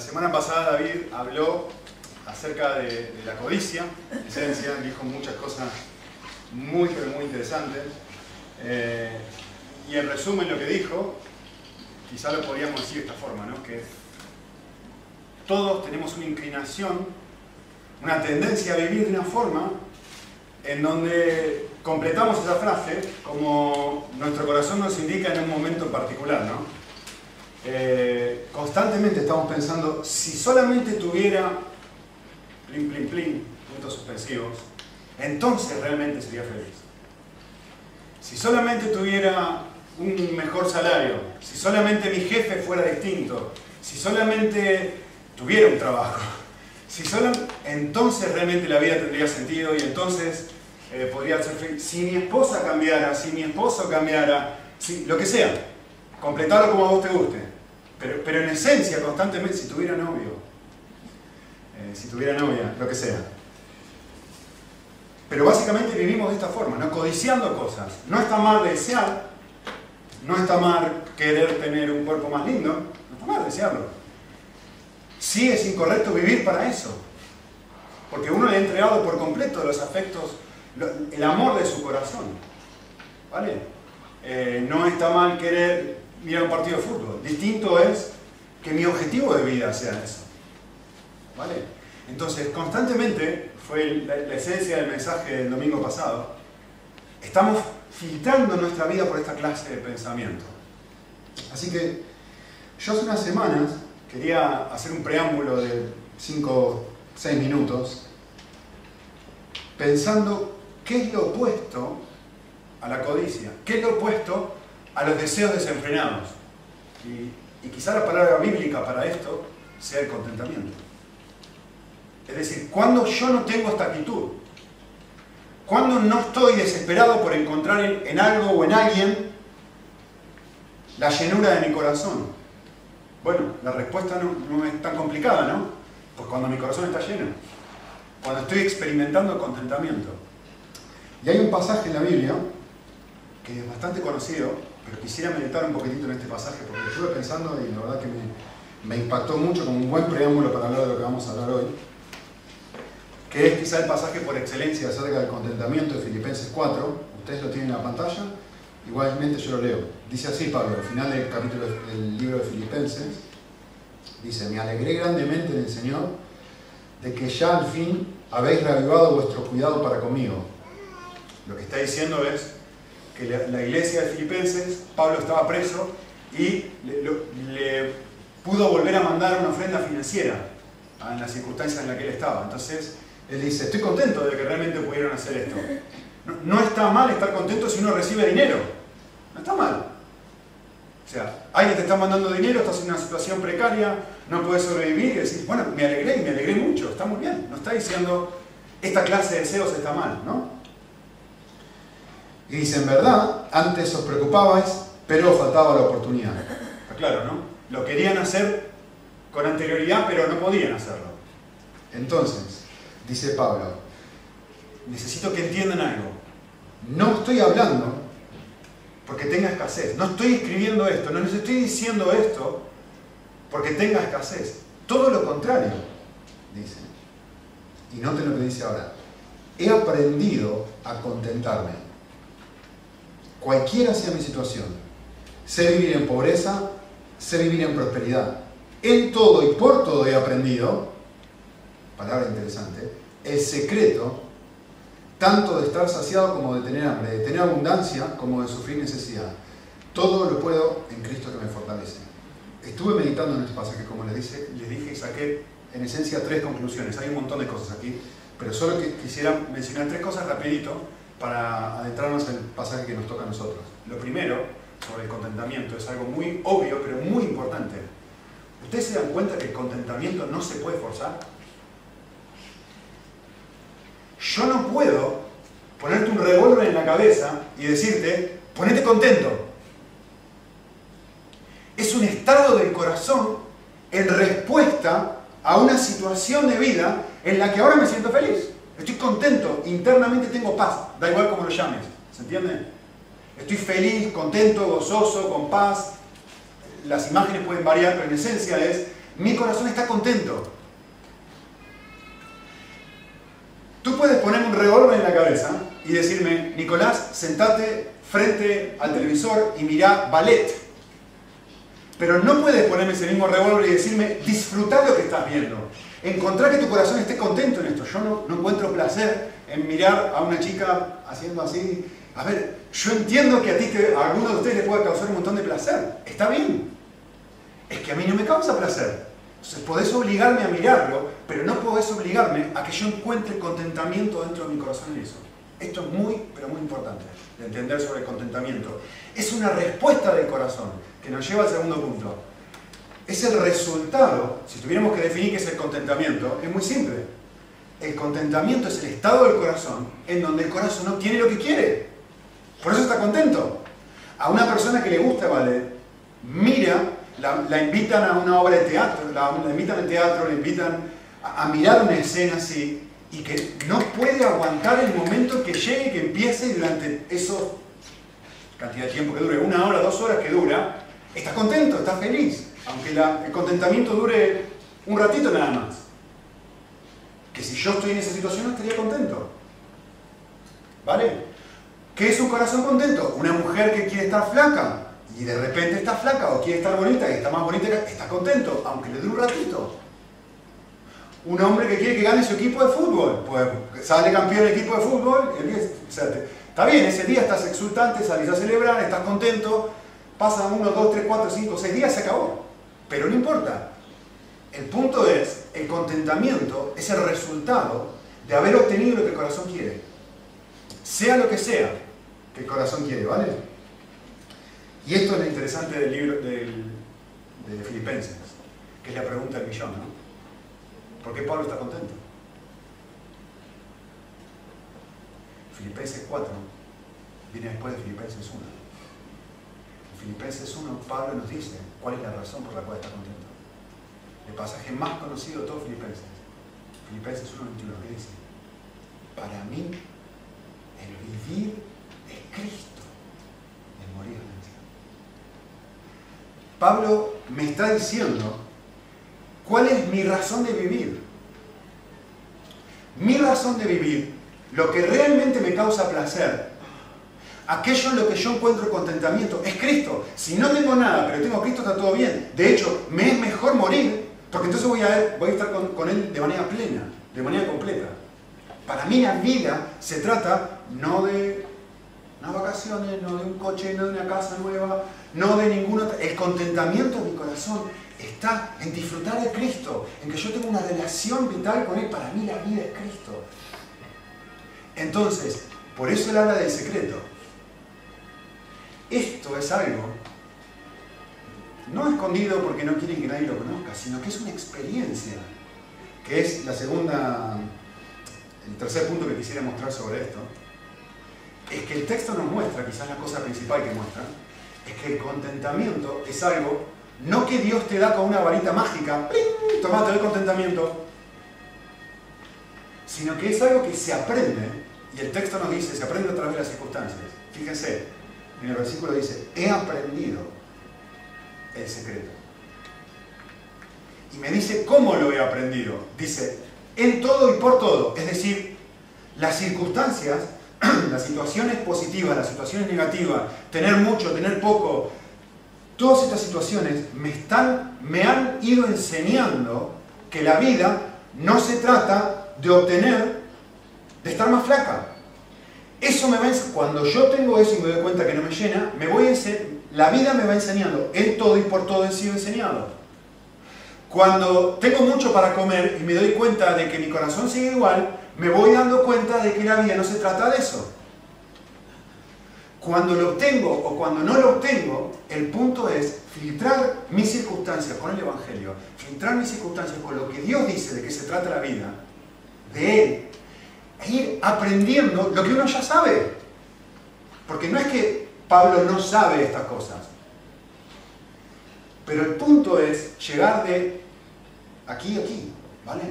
La semana pasada David habló acerca de, la codicia, esencia, dijo muchas cosas muy, muy interesantes. Eh, y en resumen lo que dijo, quizá lo podríamos decir de esta forma, ¿no? que todos tenemos una inclinación, una tendencia a vivir de una forma en donde completamos esa frase como nuestro corazón nos indica en un momento particular, ¿no? Eh, constantemente estamos pensando, si solamente tuviera plin, plin, plin, puntos suspensivos, entonces realmente sería feliz. Si solamente tuviera un mejor salario, si solamente mi jefe fuera distinto, si solamente tuviera un trabajo, si solo, entonces realmente la vida tendría sentido y entonces eh, podría ser feliz. Si mi esposa cambiara, si mi esposo cambiara, si, lo que sea, completarlo como a vos te guste. Pero, pero en esencia, constantemente, si tuviera novio, eh, si tuviera novia, lo que sea. Pero básicamente vivimos de esta forma, ¿no? codiciando cosas. No está mal desear, no está mal querer tener un cuerpo más lindo, no está mal desearlo. Sí es incorrecto vivir para eso, porque uno le ha entregado por completo los afectos, el amor de su corazón. ¿Vale? Eh, no está mal querer mirar un partido de fútbol. Distinto es que mi objetivo de vida sea eso. ¿Vale? Entonces, constantemente, fue la, esencia del mensaje del domingo pasado, estamos filtrando nuestra vida por esta clase de pensamiento. Así que yo hace unas semanas quería hacer un preámbulo de 5, 6 minutos, pensando qué es lo opuesto a la codicia, qué es lo opuesto a los deseos desenfrenados. Y, quizá la palabra bíblica para esto sea el contentamiento. Es decir, cuando yo no tengo esta actitud, cuando no estoy desesperado por encontrar en algo o en alguien la llenura de mi corazón. Bueno, la respuesta no, no, es tan complicada, ¿no? Pues cuando mi corazón está lleno, cuando estoy experimentando contentamiento. Y hay un pasaje en la Biblia que es bastante conocido, pero quisiera meditar un poquitito en este pasaje porque estuve pensando y la verdad que me, me impactó mucho como un buen preámbulo para hablar de lo que vamos a hablar hoy, que es quizá el pasaje por excelencia acerca del contentamiento de Filipenses 4, ustedes lo tienen en la pantalla, igualmente yo lo leo. Dice así Pablo, al final del capítulo del libro de Filipenses, dice, me alegré grandemente en el Señor de que ya al fin habéis reavivado vuestro cuidado para conmigo. Lo que está diciendo es, la, iglesia de Filipenses, Pablo estaba preso y le, pudo volver a mandar una ofrenda financiera en las circunstancias en las que él estaba. Entonces, él dice, estoy contento de que realmente pudieron hacer esto. No, está mal estar contento si uno recibe dinero. No está mal. O sea, alguien te está mandando dinero, estás en una situación precaria, no puedes sobrevivir y decís, bueno, me alegré y me alegré mucho, está muy bien. No está diciendo, esta clase de deseos está mal, ¿no? Y dice, en verdad, antes os preocupabais, pero faltaba la oportunidad. Está claro, ¿no? Lo querían hacer con anterioridad, pero no podían hacerlo. Entonces, dice Pablo, necesito que entiendan algo. No estoy hablando porque tenga escasez. No estoy escribiendo esto, no les estoy diciendo esto porque tenga escasez. Todo lo contrario, dice. Y noten lo que dice ahora. He aprendido a contentarme cualquiera sea mi situación. Sé vivir en pobreza, sé vivir en prosperidad. En todo y por todo he aprendido, palabra interesante, el secreto tanto de estar saciado como de tener hambre, de tener abundancia como de sufrir necesidad. Todo lo puedo en Cristo que me fortalece. Estuve meditando en este pasaje, como les, dije, les dije, y saqué en esencia tres conclusiones. Hay un montón de cosas aquí, pero solo quisiera mencionar tres cosas rapidito para adentrarnos en el pasaje que nos toca a nosotros. Lo primero, sobre el contentamiento, es algo muy obvio, pero muy importante. ¿Ustedes se dan cuenta que el contentamiento no se puede forzar? Yo no puedo ponerte un revólver en la cabeza y decirte, ponete contento. Es un estado del corazón en respuesta a una situación de vida en la que ahora me siento feliz. Estoy contento, internamente tengo paz, da igual como lo llames, ¿se entiende? Estoy feliz, contento, gozoso, con paz. Las imágenes pueden variar, pero en esencia es, mi corazón está contento. Tú puedes ponerme un revólver en la cabeza y decirme, Nicolás, sentate frente al televisor y mira ballet. Pero no puedes ponerme ese mismo revólver y decirme, disfruta lo que estás viendo. Encontrar que tu corazón esté contento en esto. Yo no, encuentro placer en mirar a una chica haciendo así. A ver, yo entiendo que a ti, que a alguno de ustedes le puede causar un montón de placer. Está bien. Es que a mí no me causa placer. Entonces podés obligarme a mirarlo, pero no podés obligarme a que yo encuentre contentamiento dentro de mi corazón en eso. Esto es muy, pero muy importante de entender sobre el contentamiento. Es una respuesta del corazón que nos lleva al segundo punto. Es el resultado, si tuviéramos que definir qué es el contentamiento, es muy simple. El contentamiento es el estado del corazón en donde el corazón no tiene lo que quiere. Por eso está contento. A una persona que le gusta ballet, mira, la, invitan a una obra de teatro, la, invitan al teatro, le invitan a, mirar una escena así, y que no puede aguantar el momento que llegue, que empiece y durante eso, cantidad de tiempo que dure, una hora, dos horas que dura, estás contento, estás feliz, aunque el contentamiento dure un ratito nada más. Que si yo estoy en esa situación estaría contento. ¿Vale? ¿Qué es un corazón contento? Una mujer que quiere estar flaca y de repente está flaca o quiere estar bonita y está más bonita, está contento, aunque le dure un ratito un hombre que quiere que gane su equipo de fútbol. Pues sale campeón el equipo de fútbol, está bien, ese día estás exultante, salís a celebrar, estás contento, pasan uno, dos, tres, cuatro, cinco, seis días, se acabó. Pero no importa. El punto es, el contentamiento es el resultado de haber obtenido lo que el corazón quiere. Sea lo que sea que el corazón quiere, ¿vale? Y esto es lo interesante del libro de Filipenses, que es la pregunta del millón, ¿no? ¿Por qué Pablo está contento? Filipenses 4 viene después de Filipenses 1. En Filipenses 1 Pablo nos dice cuál es la razón por la cual está contento. El pasaje más conocido de todos Filipenses. Filipenses 1, 21, que dice, para mí el vivir es Cristo, el morir es Pablo me está diciendo ¿Cuál es mi razón de vivir? Mi razón de vivir, lo que realmente me causa placer, aquello en lo que yo encuentro contentamiento, es Cristo. Si no tengo nada, pero tengo Cristo, está todo bien. De hecho, me es mejor morir, porque entonces voy a, voy a estar con, con Él de manera plena, de manera completa. Para mí la vida se trata no de unas vacaciones, no de un coche, no de una casa nueva, no de ninguna... El contentamiento de mi corazón está en disfrutar de Cristo, en que yo tengo una relación vital con Él. Para mí la vida es Cristo. Entonces, por eso Él habla del secreto. Esto es algo no escondido porque no quieren que nadie lo conozca, sino que es una experiencia, que es la segunda, el tercer punto que quisiera mostrar sobre esto, es que el texto nos muestra, quizás la cosa principal que muestra, es que el contentamiento es algo no que Dios te da con una varita mágica, ¡pling! tomate el contentamiento, sino que es algo que se aprende, y el texto nos dice, se aprende a través de las circunstancias. Fíjense, en el versículo dice, he aprendido el secreto. Y me dice, ¿cómo lo he aprendido? Dice, en todo y por todo. Es decir, las circunstancias, las situaciones positivas, las situaciones negativas, tener mucho, tener poco, Todas estas situaciones me, están, me han ido enseñando que la vida no se trata de obtener, de estar más flaca. Eso me va cuando yo tengo eso y me doy cuenta que no me llena, me voy la vida me va enseñando, en todo y por todo he sido enseñado. Cuando tengo mucho para comer y me doy cuenta de que mi corazón sigue igual, me voy dando cuenta de que la vida no se trata de eso. Cuando lo obtengo o cuando no lo obtengo, el punto es filtrar mis circunstancias con el Evangelio, filtrar mis circunstancias con lo que Dios dice de que se trata la vida, de Él, ir aprendiendo lo que uno ya sabe. Porque no es que Pablo no sabe estas cosas, pero el punto es llegar de aquí a aquí, ¿vale?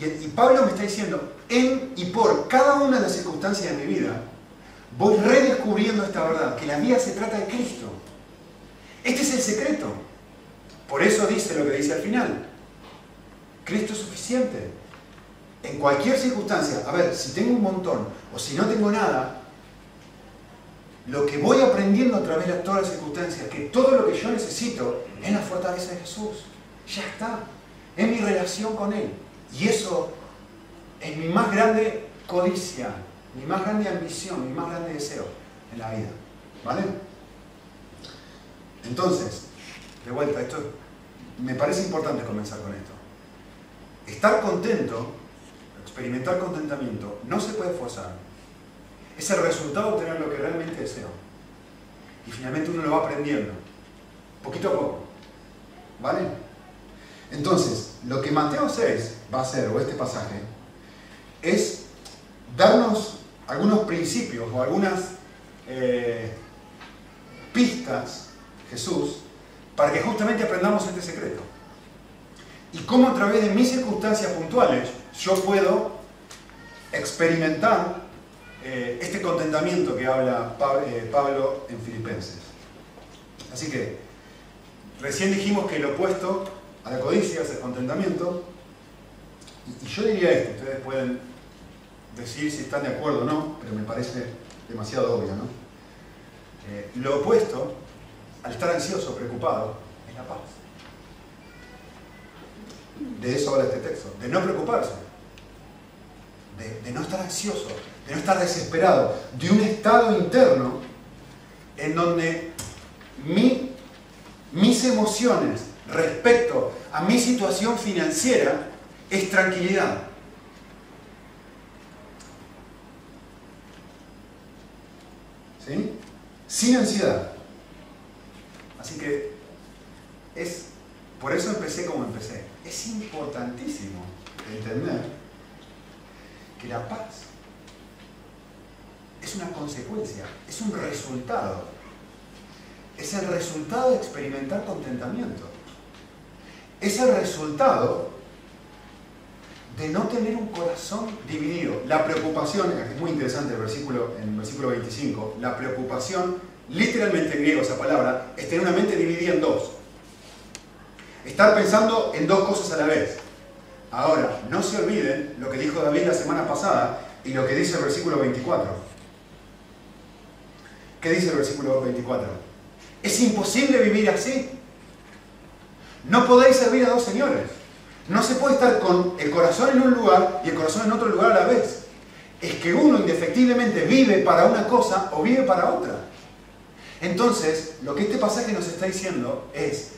Y, Pablo me está diciendo, en y por cada una de las circunstancias de mi vida, voy redescubriendo esta verdad, que la vida se trata de Cristo. Este es el secreto. Por eso dice lo que dice al final. Cristo es suficiente. En cualquier circunstancia, a ver, si tengo un montón o si no tengo nada, lo que voy aprendiendo a través de todas las circunstancias, que todo lo que yo necesito es la fortaleza de Jesús. Ya está. Es mi relación con Él. Y eso es mi más grande codicia, mi más grande ambición, mi más grande deseo en la vida. ¿Vale? Entonces, de vuelta, esto me parece importante comenzar con esto. Estar contento, experimentar contentamiento, no se puede forzar. Es el resultado de obtener lo que realmente deseo. Y finalmente uno lo va aprendiendo, poquito a poco. ¿Vale? Entonces, lo que Mateo 6 va a hacer, o este pasaje, es darnos algunos principios o algunas eh, pistas, Jesús, para que justamente aprendamos este secreto. Y cómo a través de mis circunstancias puntuales yo puedo experimentar eh, este contentamiento que habla eh, Pablo en Filipenses. Así que, recién dijimos que lo opuesto a la codicia es el contentamiento. Y, yo diría esto, ustedes pueden decir si están de acuerdo o no, pero me parece demasiado obvio, ¿no? Eh, lo opuesto al estar ansioso, preocupado, es la paz. De eso habla este texto, de no preocuparse, de, no estar ansioso, de no estar desesperado, de un estado interno en donde mis emociones respecto a mi situación financiera es tranquilidad. ¿Sí? Sin ansiedad. Así que es, por eso empecé como empecé. Es importantísimo entender que la paz es una consecuencia, es un resultado. Es el resultado de experimentar contentamiento. Es el resultado de no tener un corazón dividido. La preocupación, es muy interesante el versículo, en el versículo 25, la preocupación, literalmente en griego esa palabra, es tener una mente dividida en dos. Estar pensando en dos cosas a la vez. Ahora, no se olviden lo que dijo David la semana pasada y lo que dice el versículo 24. ¿Qué dice el versículo 24? Es imposible vivir así. No podéis servir a dos señores. No se puede estar con el corazón en un lugar y el corazón en otro lugar a la vez. Es que uno indefectiblemente vive para una cosa o vive para otra. Entonces, lo que este pasaje nos está diciendo es,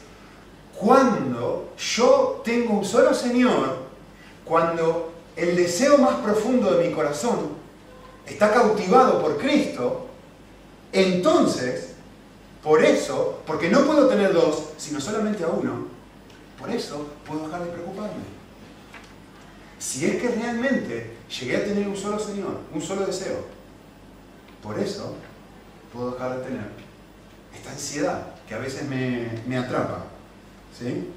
cuando yo tengo un solo Señor, cuando el deseo más profundo de mi corazón está cautivado por Cristo, entonces, por eso, porque no puedo tener dos, sino solamente a uno, por eso puedo dejar de preocuparme. Si es que realmente llegué a tener un solo Señor, un solo deseo, por eso puedo dejar de tener esta ansiedad que a veces me, atrapa. ¿sí?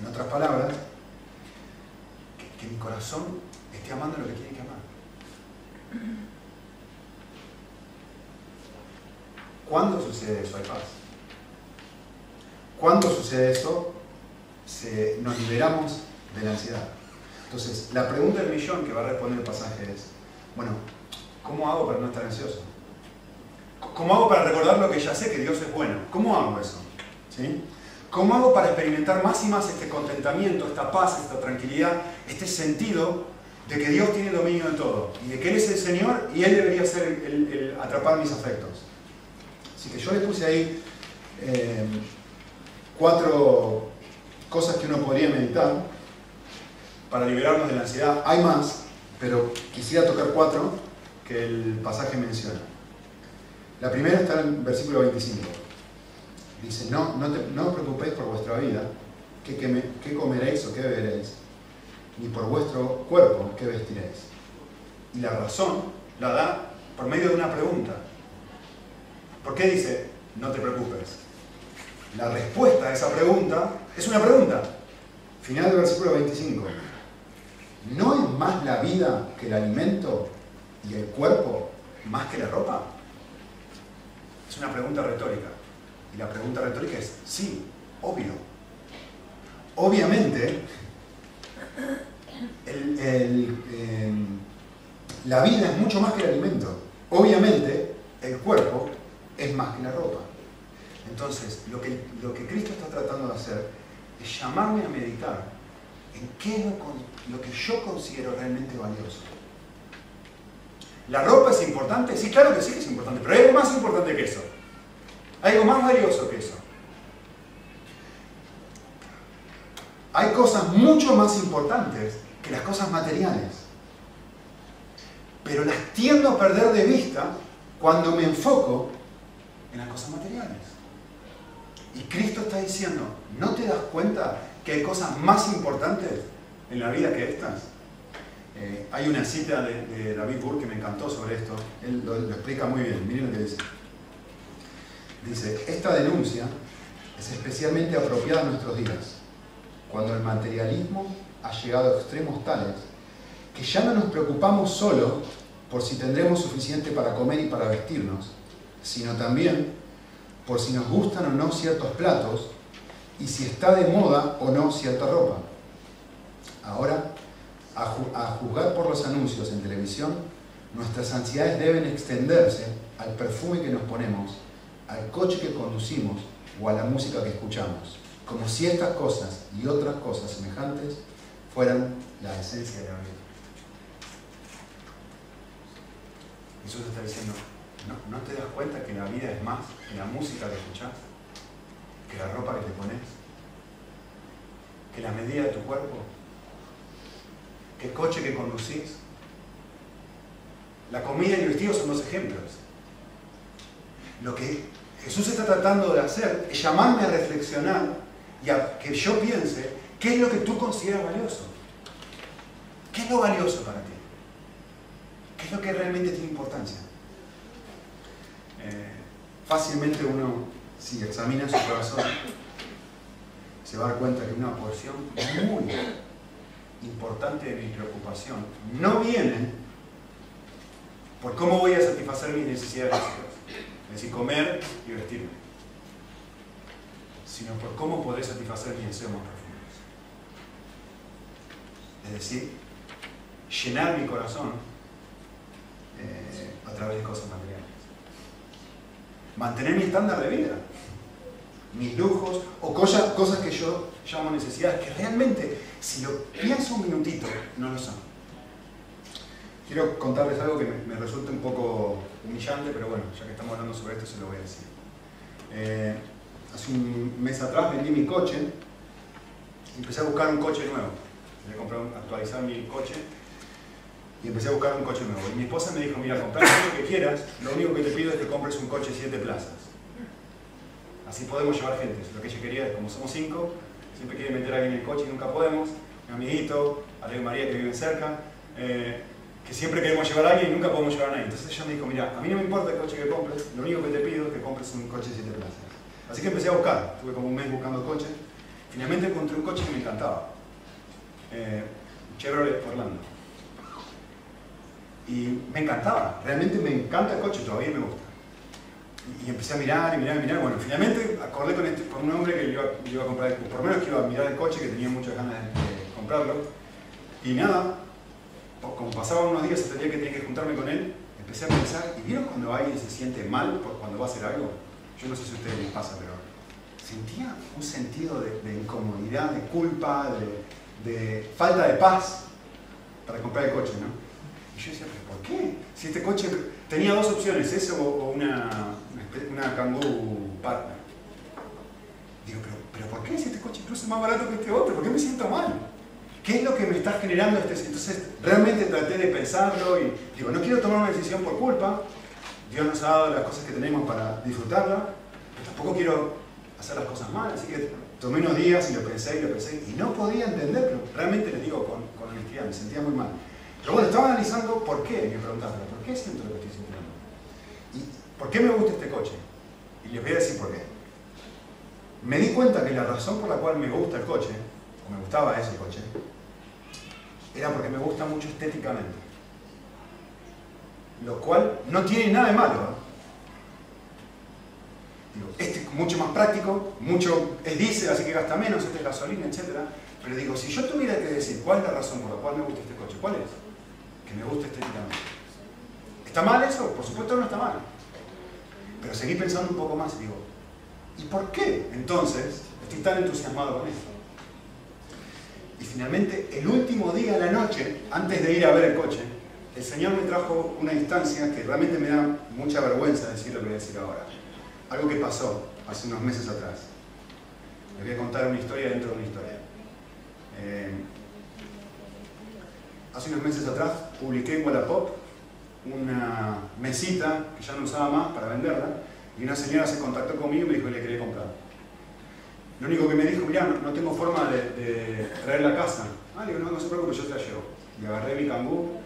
En otras palabras, que, mi corazón esté amando lo que tiene que amar. ¿Cuándo sucede eso? Hay paz. ¿Cuándo sucede eso? nos liberamos de la ansiedad. Entonces, la pregunta del millón que va a responder el pasaje es, bueno, ¿cómo hago para no estar ansioso? ¿Cómo hago para recordar lo que ya sé, que Dios es bueno? ¿Cómo hago eso? ¿Cómo hago para experimentar más y más este contentamiento, esta paz, esta tranquilidad, este sentido de que Dios tiene dominio de todo y de que Él es el Señor y Él debería ser el, atrapar mis afectos? Así que yo le puse ahí eh, cuatro cosas que uno podría meditar para liberarnos de la ansiedad. Hay más, pero quisiera tocar cuatro que el pasaje menciona. La primera está en el versículo 25. Dice, no, no, os preocupéis por vuestra vida, qué, qué comeréis o qué beberéis, ni por vuestro cuerpo, qué vestiréis. Y la razón la da por medio de una pregunta. ¿Por qué dice, no te preocupes? La respuesta a esa pregunta es una pregunta. Final del versículo 25. ¿No es más la vida que el alimento y el cuerpo más que la ropa? Es una pregunta retórica. Y la pregunta retórica es, sí, obvio. obviamente, em, la vida es mucho más que el alimento. Obviamente, el cuerpo es más que la ropa. Entonces, lo que, Cristo está tratando de hacer es llamarme a meditar en qué es lo, que yo considero realmente valioso. ¿La ropa es importante? Sí, claro que sí que es importante, pero hay algo más importante que eso. Hay algo más valioso que eso. Hay cosas mucho más importantes que las cosas materiales. Pero las tiendo a perder de vista cuando me enfoco en las cosas materiales. Y Cristo está diciendo, ¿no te das cuenta que hay cosas más importantes en la vida que estas? Eh, hay una cita de, David Burke que me encantó sobre esto. Él lo, lo explica muy bien. Miren lo que dice. Dice, esta denuncia es especialmente apropiada en nuestros días, cuando el materialismo ha llegado a extremos tales que ya no nos preocupamos solo por si tendremos suficiente para comer y para vestirnos, sino también por si nos gustan o no ciertos platos y si está de moda o no cierta ropa. Ahora, a, juzgar por los anuncios en televisión, nuestras ansiedades deben extenderse al perfume que nos ponemos, al coche que conducimos o a la música que escuchamos, como si estas cosas y otras cosas semejantes fueran la esencia de la vida. Jesús está diciendo, ¿no, te das cuenta que la vida es más que la música que escuchas? ¿Que la ropa que te pones? ¿Que la medida de tu cuerpo? ¿Que el coche que conducís? La comida y el vestido son dos ejemplos. Lo que Jesús está tratando de hacer es llamarme a reflexionar y a que yo piense qué es lo que tú consideras valioso. ¿Qué es lo valioso para ti? ¿Qué es lo que realmente tiene importancia? Eh, fácilmente uno, si examina su corazón, se va a dar cuenta que una porción muy importante de mi preocupación no viene por cómo voy a satisfacer mis necesidades es decir, comer y vestirme, sino por cómo poder satisfacer mis deseos más profundos. Es decir, llenar mi corazón eh, a través de cosas materiales. Mantener mi estándar de vida, mis lujos o cosas, cosas que yo llamo necesidades, que realmente, si lo pienso un minutito, no lo son. Quiero contarles algo que me, resulta un poco humillante, pero bueno, ya que estamos hablando sobre esto, se lo voy a decir. Eh, hace un mes atrás vendí mi coche y empecé a buscar un coche nuevo. Quería comprar, actualizar mi coche y empecé a buscar un coche nuevo. Y mi esposa me dijo, mira, comprar lo que quieras, lo único que te pido es que compres un coche siete plazas. Así podemos llevar gente. Lo que ella quería es, como somos cinco, siempre quiere meter a alguien en el coche y nunca podemos. Mi amiguito, Alejo María que vive cerca. Eh, que siempre queremos llevar a alguien y nunca podemos llevar a nadie. Entonces ella me dijo, mira, a mí no me importa el coche que compres, lo único que te pido es que compres un coche 7 plazas. Así que empecé a buscar, estuve como un mes buscando coches. Finalmente encontré un coche que me encantaba. Eh, Chevrolet Orlando. Y me encantaba, realmente me encanta el coche, todavía me gusta. Y, empecé a mirar y mirar y mirar. Bueno, finalmente acordé con, este, con un hombre que iba, iba, a comprar, por lo menos que iba a mirar el coche, que tenía muchas ganas de comprarlo. Y nada, como pasaban unos días hasta el que tenía que juntarme con él, empecé a pensar, ¿y vieron cuando alguien se siente mal por cuando va a hacer algo? Yo no sé si a ustedes les pasa, pero sentía un sentido de, incomodidad, de culpa, de, falta de paz para comprar el coche, ¿no? Y yo decía, ¿pero por qué? Si este coche tenía dos opciones, ese o, una, una Kangoo Partner. Digo, ¿pero, ¿pero por qué si este coche incluso es más barato que este otro? ¿Por qué me siento mal? ¿Qué es lo que me está generando este? Entonces, realmente traté de pensarlo y digo, no quiero tomar una decisión por culpa. Dios nos ha dado las cosas que tenemos para disfrutarla, pero tampoco quiero hacer las cosas mal. Así que tomé unos días y lo pensé y lo pensé y no podía entenderlo. Realmente les digo con, con honestidad, me sentía muy mal. Pero bueno, estaba analizando por qué, me preguntaba, ¿por qué siento lo que estoy sintiendo? ¿Y por qué me gusta este coche? Y les voy a decir por qué. Me di cuenta que la razón por la cual me gusta el coche, o me gustaba ese coche, era porque me gusta mucho estéticamente. Lo cual no tiene nada de malo. ¿eh? Digo, este mucho más práctico, mucho es diésel, así que gasta menos, este es gasolina, etc. Pero digo, si yo tuviera que decir cuál es la razón por la cual me gusta este coche, ¿cuál es? Que me gusta estéticamente. ¿Está mal eso? Por supuesto no está mal. Pero seguí pensando un poco más y digo, ¿y por qué entonces estoy tan entusiasmado con esto? Y finalmente, el último día de la noche, antes de ir a ver el coche, el Señor me trajo una instancia que realmente me da mucha vergüenza decir lo que voy a decir ahora. Algo que pasó hace unos meses atrás. Les voy a contar una historia dentro de una historia. Eh, hace unos meses atrás publiqué en Wallapop una mesita que ya no usaba más para venderla y una señora se contactó conmigo y me dijo que le quería comprar. Lo único que me dijo, mira, no, tengo forma de, traer la casa. Ah, le digo, no, no se preocupe, yo te la llevo. Y agarré mi cambú,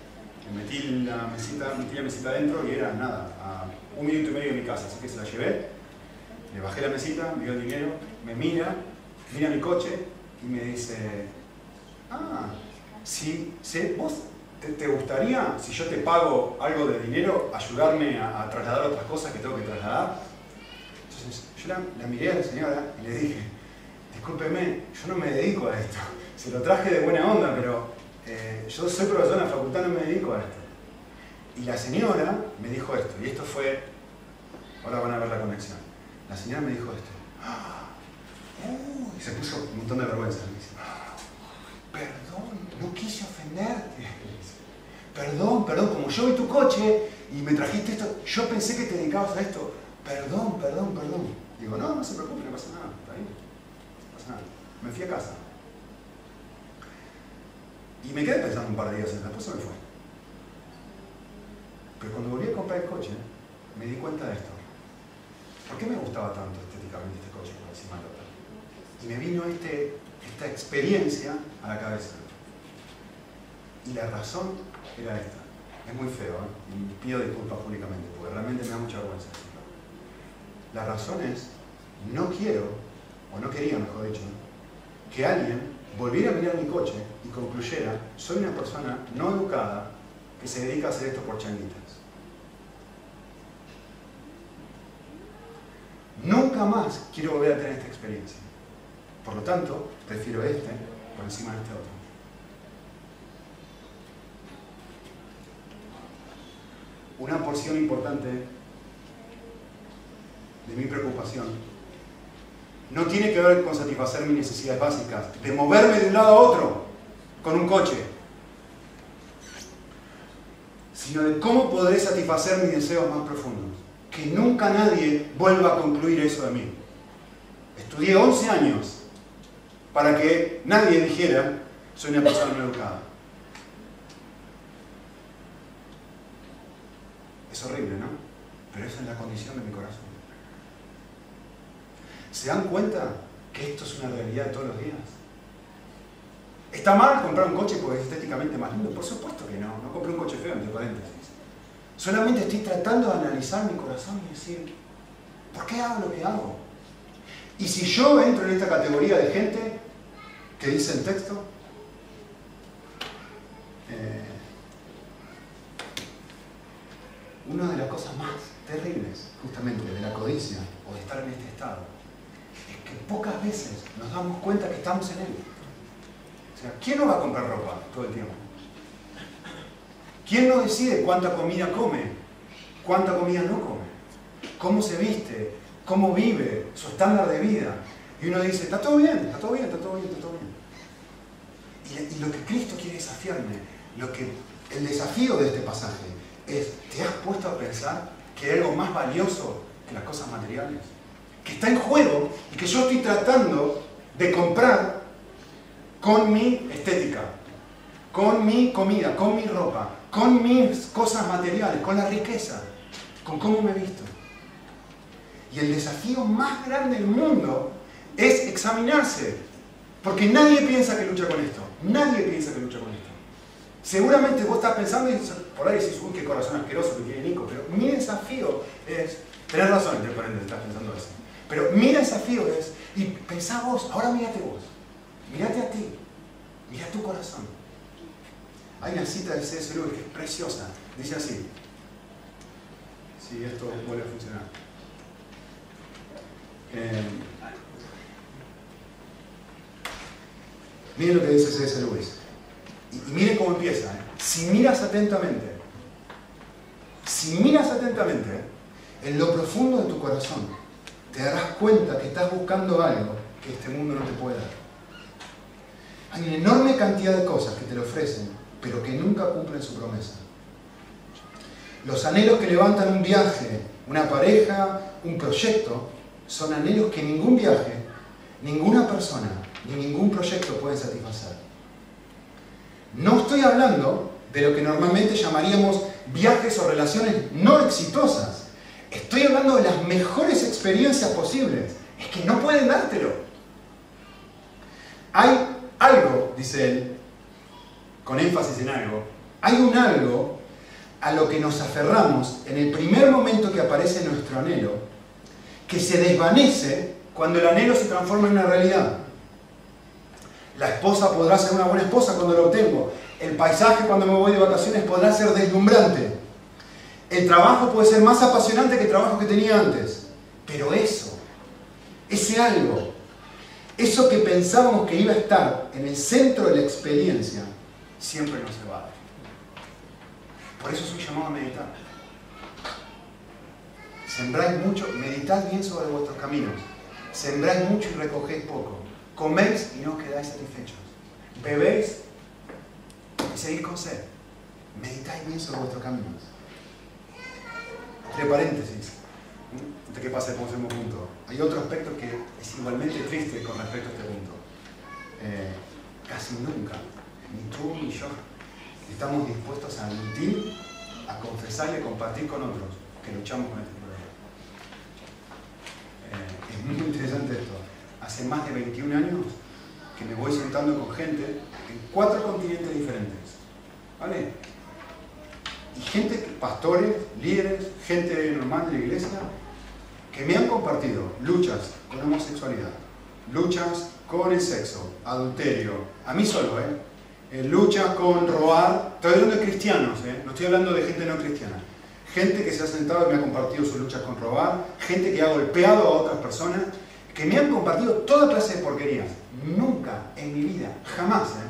metí la mesita, metí la mesita adentro y era nada, a un minuto y medio de mi casa. Así que se la llevé, le bajé la mesita, me dio el dinero, me mira, mira mi coche y me dice, ah, si, vos te, gustaría, si yo te pago algo de dinero, ayudarme a, trasladar otras cosas que tengo que trasladar? Entonces yo la, miré a la señora y le dije, discúlpeme, yo no me dedico a esto. Se lo traje de buena onda, pero eh, yo soy profesor en la facultad, no me dedico a esto. Y la señora me dijo esto, y esto fue, ahora van a ver la conexión. La señora me dijo esto. y se puso un montón de vergüenza. Me dice, perdón, no quise ofenderte. Perdón, perdón, como yo vi tu coche y me trajiste esto, yo pensé que te dedicabas a esto. Perdón, perdón, perdón. Digo, no, no se preocupe, no pasa nada, está bien. No pasa nada. Me fui a casa. Y me quedé pensando un par de días, después se me fue. Pero cuando volví a comprar el coche, me di cuenta de esto. ¿Por qué me gustaba tanto estéticamente este coche por encima del otro? Y me vino este, esta experiencia a la cabeza. Y la razón era esta. Es muy feo, ¿eh? y pido disculpas públicamente, porque realmente me da mucha vergüenza decirlo. La razón es, no quiero, o no quería mejor dicho, que alguien volviera a mirar mi coche y concluyera, soy una persona no educada que se dedica a hacer esto por changuitas. Nunca más quiero volver a tener esta experiencia. Por lo tanto, prefiero este por encima de este otro. Una porción importante de mi preocupación no tiene que ver con satisfacer mis necesidades básicas, de moverme de un lado a otro con un coche, sino de cómo podré satisfacer mis deseos más profundos que nunca nadie vuelva a concluir eso de mí. Estudié 11 años para que nadie dijera, soy una persona no educada. Es horrible, ¿no? Pero esa es la condición de mi corazón. ¿Se dan cuenta que esto es una realidad de todos los días? ¿Está mal comprar un coche porque es estéticamente más lindo? Por supuesto que no. No compré un coche feo, entre paréntesis. Solamente estoy tratando de analizar mi corazón y decir, ¿por qué hago lo que hago? Y si yo entro en esta categoría de gente que dice el texto, eh, una de las cosas más terribles justamente de la codicia o de estar en este estado es que pocas veces nos damos cuenta que estamos en él. O sea, ¿quién no va a comprar ropa todo el tiempo? ¿Quién no decide cuánta comida come? ¿Cuánta comida no come? ¿Cómo se viste? ¿Cómo vive? Su estándar de vida. Y uno dice, está todo bien, está todo bien, está todo bien, está todo bien. Y, lo que Cristo quiere desafiarme, lo que, el desafío de este pasaje es, ¿te has puesto a pensar que hay algo más valioso que las cosas materiales? Que está en juego y que yo estoy tratando de comprar con mi estética, con mi comida, con mi ropa, con mis cosas materiales, con la riqueza, con cómo me he visto. Y el desafío más grande del mundo es examinarse, porque nadie piensa que lucha con esto, nadie piensa que lucha con esto. Seguramente vos estás pensando y por ahí decís, uy, qué corazón asqueroso que tiene Nico, pero mi desafío es, tenés razón, paréntesis, estás pensando así, pero mi desafío es, y pensá vos, ahora mírate vos, mírate a ti, mira tu corazón. Hay una cita de C.S. Lewis que es preciosa. Dice así. Si esto vuelve a funcionar. Eh, miren lo que dice C.S. Lewis. Y, miren cómo empieza. ¿eh? Si miras atentamente, si miras atentamente en lo profundo de tu corazón, te darás cuenta que estás buscando algo que este mundo no te puede dar. Hay una enorme cantidad de cosas que te lo ofrecen, pero que nunca cumplen su promesa. Los anhelos que levantan un viaje, una pareja, un proyecto, son anhelos que ningún viaje, ninguna persona, ni ningún proyecto pueden satisfacer. No estoy hablando de lo que normalmente llamaríamos viajes o relaciones no exitosas. Estoy hablando de las mejores experiencias posibles. Es que no pueden dártelo. Hay algo, dice él, con énfasis en algo, hay un algo a lo que nos aferramos en el primer momento que aparece nuestro anhelo, que se desvanece cuando el anhelo se transforma en una realidad. La esposa podrá ser una buena esposa cuando lo obtengo. El paisaje cuando me voy de vacaciones podrá ser deslumbrante. El trabajo puede ser más apasionante que el trabajo que tenía antes. Pero eso, ese algo, eso que pensábamos que iba a estar en el centro de la experiencia, siempre no se va a dar. Por eso soy llamado a meditar. Sembráis mucho, meditad bien sobre vuestros caminos. Sembráis mucho y recogéis poco. Coméis y no os quedáis satisfechos. Bebéis y seguís con sed. Meditáis bien sobre vuestros caminos. Entre paréntesis, de qué pasa el punto. Hay otro aspecto que es igualmente triste con respecto a este punto. Eh, casi nunca, ni tú ni yo, estamos dispuestos a admitir, a confesar y a compartir con otros que luchamos con este problema. Eh, es muy interesante esto. Hace más de 21 años que me voy sentando con gente en cuatro continentes diferentes. ¿Vale? Y gente, pastores, líderes, gente normal de la iglesia, que me han compartido luchas con homosexualidad, luchas con el sexo, adulterio, a mí solo, ¿eh? eh luchas con robar, estoy hablando de cristianos, ¿eh? no estoy hablando de gente no cristiana, gente que se ha sentado y me ha compartido sus luchas con robar, gente que ha golpeado a otras personas, que me han compartido toda clase de porquerías. Nunca en mi vida, jamás, ¿eh?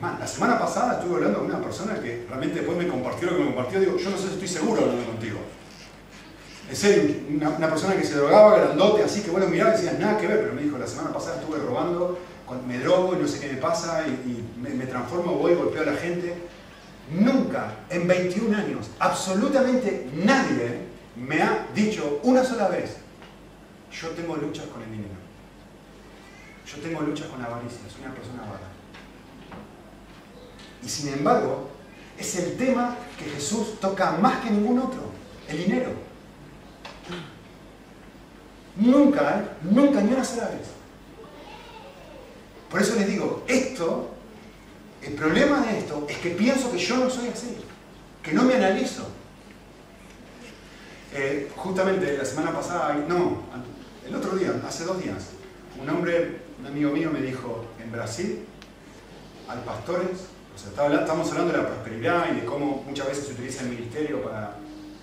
La semana pasada estuve hablando con una persona que realmente después me compartió lo que me compartió, digo, yo no sé si estoy seguro hablando contigo. Es serio, una, persona que se drogaba, grandote, así que bueno, miraba y decía, nada que ver, pero me dijo, la semana pasada estuve robando, me drogo y no sé qué me pasa, y, me, transformo, voy, golpeo a la gente. Nunca, en 21 años, absolutamente nadie me ha dicho una sola vez, yo tengo luchas con el dinero. Yo tengo luchas con la avaricia, soy una persona avara. Y sin embargo, es el tema que Jesús toca más que ningún otro, el dinero. Nunca, ¿eh? nunca, ni una sola vez. Por eso les digo, esto, el problema de esto es que pienso que yo no soy así, que no me analizo. Eh, justamente la semana pasada, no, el otro día, hace dos días, un hombre, un amigo mío me dijo, en Brasil hay pastores, o sea, estamos hablando de la prosperidad y de cómo muchas veces se utiliza el ministerio para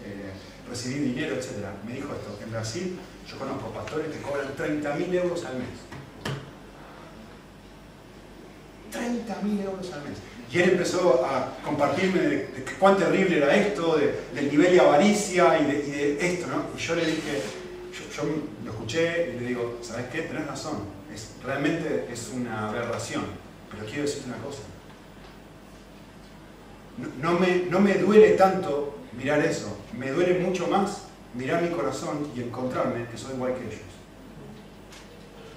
eh, recibir dinero, etc. Me dijo esto, en Brasil yo conozco pastores que cobran 30.000 euros al mes. 30.000 euros al mes. Y él empezó a compartirme de, cuán terrible era esto, del nivel de avaricia y de, esto, ¿no? Y yo le dije, yo, lo escuché y le digo, ¿sabes qué? Tenés razón, es, realmente es una aberración, pero quiero decirte una cosa. No, me, no me duele tanto mirar eso, me duele mucho más mirar mi corazón y encontrarme que soy igual que ellos.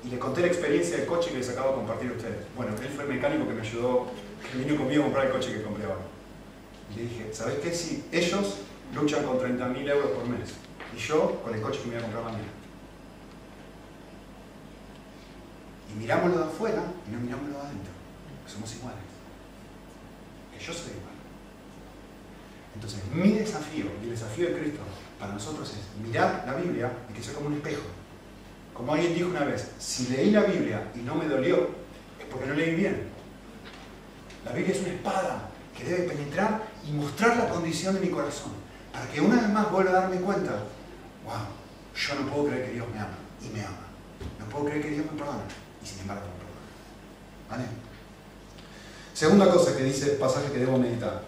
Y le conté la experiencia del coche que les acabo de compartir a ustedes. Bueno, él fue el mecánico que me ayudó, que vino conmigo a comprar el coche que compré ahora. Y le dije, ¿sabes qué? Si ellos luchan con 30.000 euros por mes y yo con el coche que me voy a comprar mañana. Y mirámoslo de afuera y no mirámoslo de adentro, somos iguales. Que yo soy igual. Entonces, mi desafío y el desafío de Cristo para nosotros es mirar la Biblia y que sea como un espejo. Como alguien dijo una vez, si leí la Biblia y no me dolió, es porque no leí bien. La Biblia es una espada que debe penetrar y mostrar la condición de mi corazón, para que una vez más vuelva a darme cuenta, wow, yo no puedo creer que Dios me ama. y me ama. No puedo creer que Dios me perdona y sin embargo me perdona. ¿Vale? Segunda cosa que dice el pasaje que debo meditar,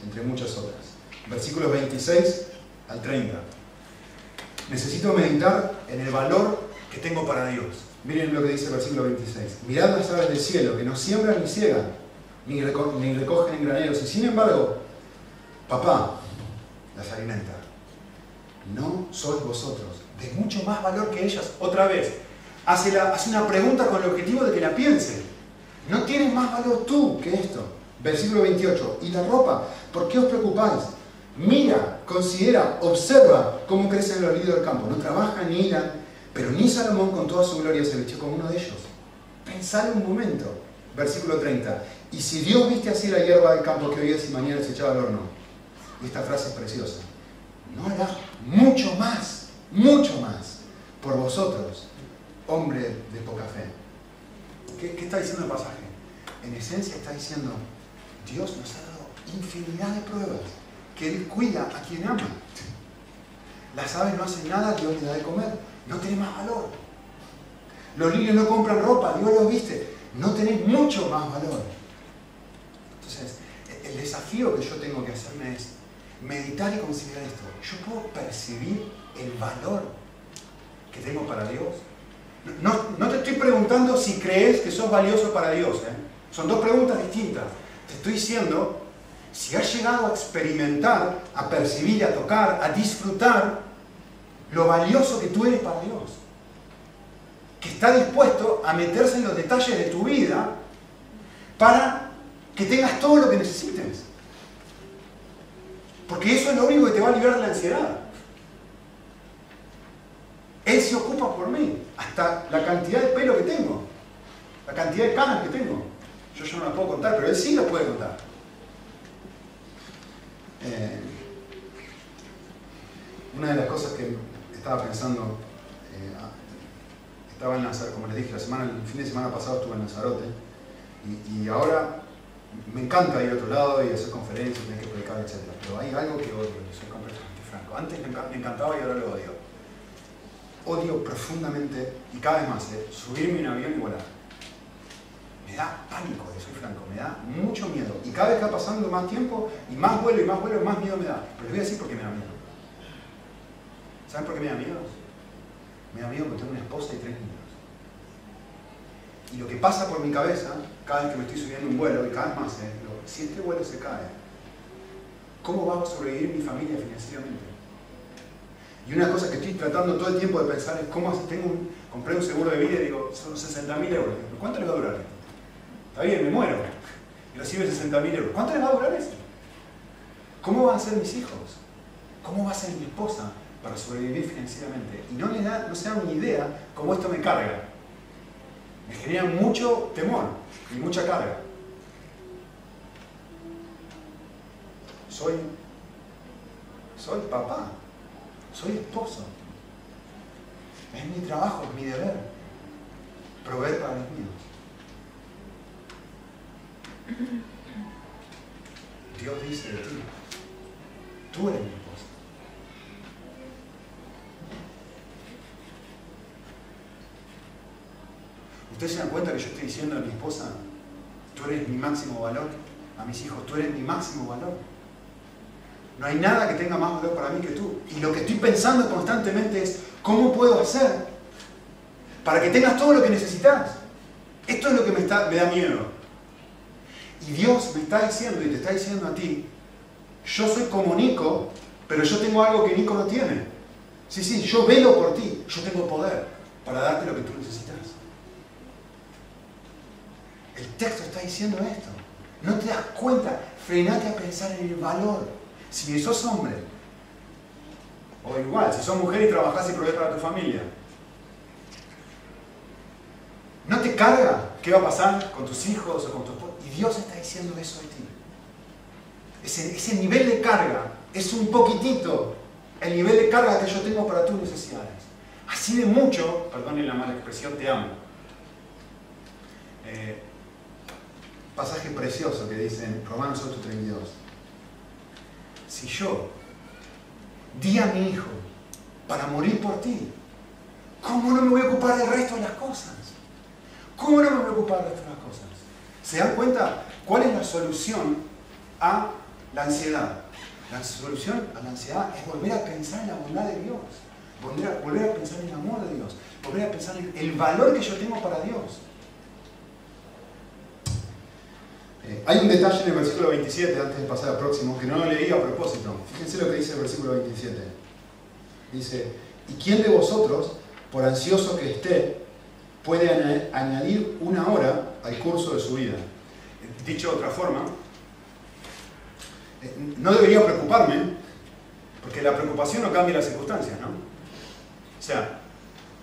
entre muchas otras. Versículos 26 al 30. Necesito meditar en el valor que tengo para Dios. Miren lo que dice el versículo 26. Mirad las aves del cielo, que no siembran ni ciegan, ni, ni recogen en graneros, y sin embargo, papá las alimenta. No sois vosotros de mucho más valor que ellas. Otra vez, hace, la, hace una pregunta con el objetivo de que la piensen. No tienes más valor tú que esto. Versículo 28. ¿Y la ropa? ¿Por qué os preocupáis? Mira, considera, observa cómo crecen los lirios del campo. No trabajan ni hilan, pero ni Salomón con toda su gloria se vistió como uno de ellos. Pensad un momento. Versículo 30. Y si Dios viste así la hierba del campo que hoy es y mañana se echaba al horno. Esta frase es preciosa. No hará mucho más, mucho más por vosotros, hombre de poca fe. ¿Qué, qué está diciendo el pasaje? En esencia está diciendo, Dios nos ha dado infinidad de pruebas que Él cuida a quien ama. Las aves no hacen nada, Dios les da de comer. No tiene más valor. Los niños no compran ropa, Dios los viste. No tenéis mucho más valor. Entonces, el desafío que yo tengo que hacerme es meditar y considerar esto. Yo puedo percibir el valor que tengo para Dios. No, no te estoy preguntando si crees que sos valioso para Dios. ¿eh? Son dos preguntas distintas. Te estoy diciendo si has llegado a experimentar, a percibir, a tocar, a disfrutar lo valioso que tú eres para Dios. Que está dispuesto a meterse en los detalles de tu vida para que tengas todo lo que necesites. Porque eso es lo único que te va a liberar de la ansiedad. Él se ocupa por mí, hasta la cantidad de pelo que tengo, la cantidad de canas que tengo. Yo, yo no la puedo contar, pero él sí la puede contar. Eh, una de las cosas que estaba pensando, eh, estaba en Lanzarote, como les dije, la semana, el fin de semana pasado estuve en Lanzarote y, y, ahora me encanta ir a otro lado y hacer conferencias, tener que predicar, etc. Pero hay algo que odio, soy completamente franco. Antes me encantaba y ahora lo odio. Odio profundamente, y cada vez más, eh, subirme en un avión y volar. Me da pánico, soy franco, me da mucho miedo. Y cada vez que va pasando más tiempo, y más vuelo y más vuelo, más miedo me da. Pero les voy a decir por qué me da miedo. ¿Saben por qué me da miedo? Me da miedo porque tengo una esposa y tres niños. Y lo que pasa por mi cabeza, cada vez que me estoy subiendo un vuelo, y cada vez más, ¿eh? si este vuelo se cae, ¿cómo va a sobrevivir mi familia financieramente? Y una cosa que estoy tratando todo el tiempo de pensar es cómo tengo un, compré un seguro de vida y digo, son 60 mil euros. ¿Cuánto le va a durar? Está bien, me muero. Y recibe 60 mil euros. ¿Cuánto le va a durar esto? ¿Cómo van a ser mis hijos? ¿Cómo va a ser mi esposa para sobrevivir financieramente? Y no, le da, no se dan ni idea cómo esto me carga. Me genera mucho temor y mucha carga. Soy, soy papá, soy esposo. Es mi trabajo, es mi deber, proveer para los míos. Dios dice de ti, tú eres mi esposa. ¿Ustedes se dan cuenta que yo estoy diciendo a mi esposa, tú eres mi máximo valor? A mis hijos, tú eres mi máximo valor. No hay nada que tenga más valor para mí que tú. Y lo que estoy pensando constantemente es, ¿cómo puedo hacer para que tengas todo lo que necesitas? Esto es lo que me, está, me da miedo. Y Dios me está diciendo y te está diciendo a ti, yo soy como Nico, pero yo tengo algo que Nico no tiene. Sí, sí, yo velo por ti, yo tengo poder para darte lo que tú necesitas. El texto está diciendo esto. No te das cuenta, frenate a pensar en el valor. Si sos hombre, o igual, si sos mujer y trabajás y provees para tu familia, ¿no te carga qué va a pasar con tus hijos o con tu esposo? Dios está diciendo eso de ti. Ese, nivel de carga es un poquitito el nivel de carga que yo tengo para tus necesidades. Así de mucho, perdonen la mala expresión, te amo. Eh, pasaje precioso que dice en Romanos 8:32. Si yo di a mi hijo para morir por ti, ¿cómo no me voy a ocupar del resto de las cosas? ¿Cómo no me voy a ocupar del resto de las cosas? ¿Se dan cuenta cuál es la solución a la ansiedad? La solución a la ansiedad es volver a pensar en la bondad de Dios, volver a, pensar en el amor de Dios, volver a pensar en el valor que yo tengo para Dios. Eh, hay un detalle en el versículo 27, antes de pasar al próximo, que no lo leí a propósito. Fíjense lo que dice el versículo 27. Dice, ¿y quién de vosotros, por ansioso que esté, puede añadir una hora al curso de su vida? Dicho de otra forma, eh, no debería preocuparme, porque la preocupación no cambia las circunstancias, ¿no? O sea,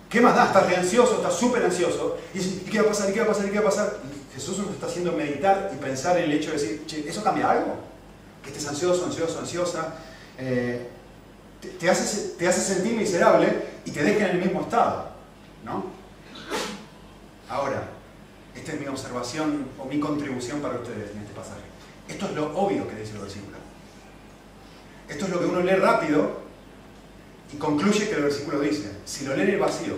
¿qué más da? Estás ansioso, estás súper ansioso, y ¿qué va a pasar? ¿Y qué va a pasar? ¿Y qué va a pasar? Jesús nos está haciendo meditar y pensar en el hecho de decir, che, ¿eso cambia algo? Que estés ansioso, ansioso, ansiosa, eh, te, hace, te hace sentir miserable y te deja en el mismo estado, ¿no? Ahora, esta es mi observación o mi contribución para ustedes en este pasaje. Esto es lo obvio que dice el versículo. Esto es lo que uno lee rápido y concluye que el versículo dice. Si lo lee en el vacío.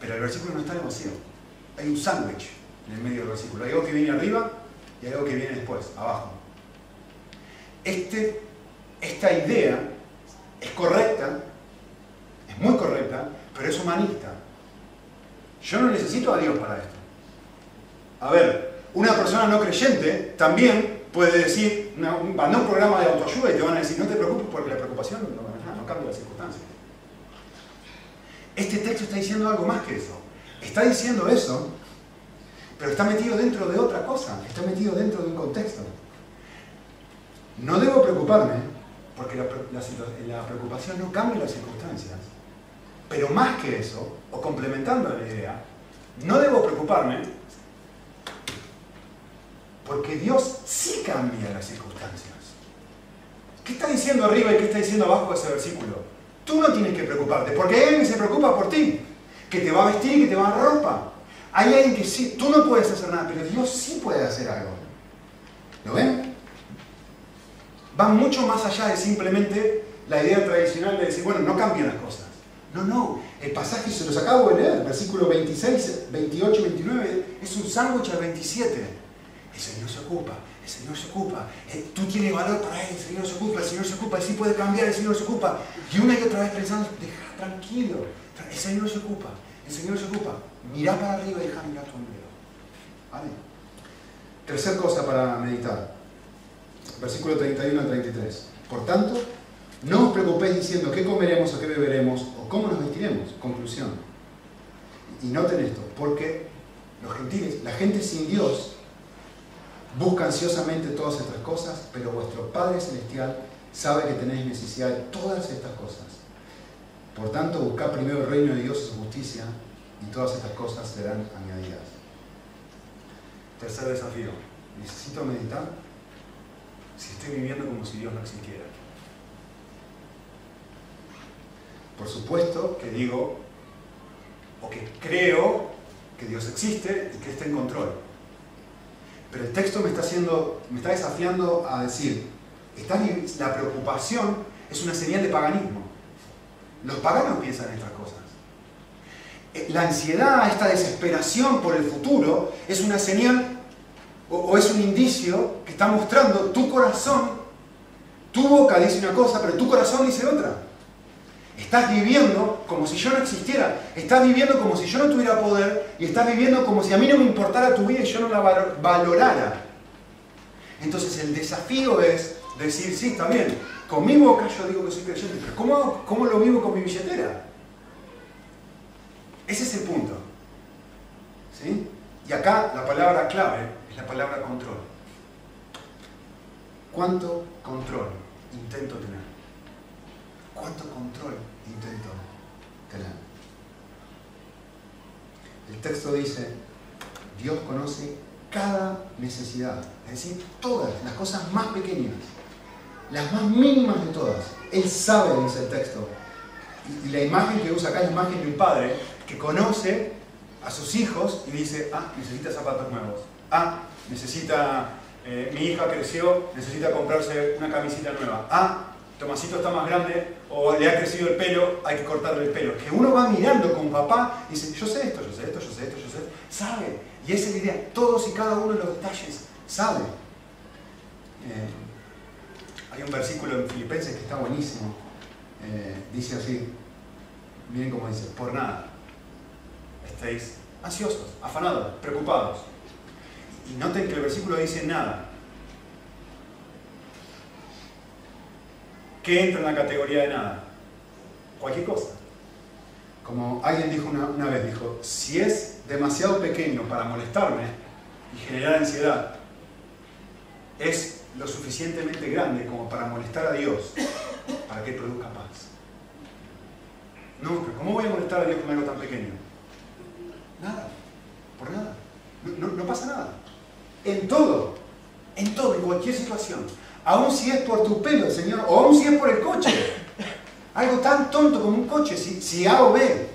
Pero el versículo no está en el vacío hay un sándwich en el medio del versículo. Hay algo que viene arriba y hay algo que viene después, abajo. Este, esta idea es correcta, es muy correcta, pero es humanista. Yo no necesito a Dios para esto. A ver, una persona no creyente también puede decir, no, un programa de autoayuda y te van a decir, no te preocupes porque la preocupación no, no cambia las circunstancias. Este texto está diciendo algo más que eso. Está diciendo eso, pero está metido dentro de otra cosa, está metido dentro de un contexto. No debo preocuparme, porque la, preocupación no cambia las circunstancias, pero más que eso, o complementando la idea, no debo preocuparme porque Dios sí cambia las circunstancias. ¿Qué está diciendo arriba y qué está diciendo abajo ese versículo? Tú no tienes que preocuparte, porque que se preocupa por ti que te va a vestir y que te va a dar ropa. Hay alguien que sí, tú no puedes hacer nada, pero Dios sí puede hacer algo. ¿Lo ven? Va mucho más allá de simplemente la idea tradicional de decir, bueno, no cambian las cosas. No, no, el pasaje se los acabo de leer, versículo 26, 28, 29, es un sándwich al 27. El Señor se ocupa, el Señor se ocupa, eh, tú tienes valor para Él, el Señor se ocupa, el Señor se ocupa, Él sí puede cambiar, el Señor se ocupa. Y una y otra vez pensando, deja tranquilo, el Señor se ocupa, el Señor se ocupa. Mira para arriba y deja mirar tu ombligo. ¿Vale? Tercer cosa para meditar. Versículo 31 al 33. Por tanto, no os preocupéis diciendo qué comeremos o qué beberemos o cómo nos vestiremos. Conclusión. Y noten esto, porque los gentiles, la gente sin Dios, busca ansiosamente todas estas cosas, pero vuestro Padre Celestial sabe que tenéis necesidad de todas estas cosas. Por tanto, buscad primero el reino de Dios y su justicia, y todas estas cosas serán añadidas. Tercer desafío. Necesito meditar si estoy viviendo como si Dios no existiera. Por supuesto que digo, o que creo que Dios existe y que está en control. Pero el texto me está, haciendo, me está desafiando a decir, la preocupación es una señal de paganismo. Los paganos piensan en estas cosas. Eh, la ansiedad, esta desesperación por el futuro, es una señal o, es un indicio que está mostrando tu corazón, tu boca dice una cosa, pero tu corazón dice otra. Estás viviendo como si yo no existiera. Estás viviendo como si yo no tuviera poder y estás viviendo como si a mí no me importara tu vida y yo no la valorara. Entonces el desafío es decir, sí, está bien, con mi boca yo digo que soy creyente, pero ¿cómo, cómo lo vivo con mi billetera? Ese es el punto. ¿Sí? Y acá la palabra clave es la palabra control. ¿Cuánto control intento tener? ¿Cuánto control intento tener? El texto dice, Dios conoce cada necesidad, es decir, todas las cosas más pequeñas las más mínimas de todas. Él sabe, dice el texto. Y la imagen que usa acá es la imagen de un padre que conoce a sus hijos y dice, ah, necesita zapatos nuevos. Ah, necesita, eh, mi hija creció, necesita comprarse una camisita nueva. Ah, Tomasito está más grande o le ha crecido el pelo, hay que cortarle el pelo. Que uno va mirando con papá y dice, yo sé esto, yo sé esto, yo sé esto, yo sé esto. Sabe. Y esa es la idea. Todos y cada uno de los detalles sabe. Eh, hay un versículo en Filipenses que está buenísimo. Eh, dice así, miren cómo dice, por nada estéis ansiosos, afanados, preocupados. Y noten que el versículo dice nada. ¿Qué entra en la categoría de nada? Cualquier cosa. Como alguien dijo una, vez, dijo, si es demasiado pequeño para molestarme y generar ansiedad, es lo suficientemente grande como para molestar a Dios, para que produzca paz. Nunca. ¿Cómo voy a molestar a Dios con algo tan pequeño? Nada. Por nada. No, no, pasa nada. En todo. En todo, en cualquier situación. Aún si es por tu pelo, Señor, o aún si es por el coche. Algo tan tonto como un coche, si, si A o B.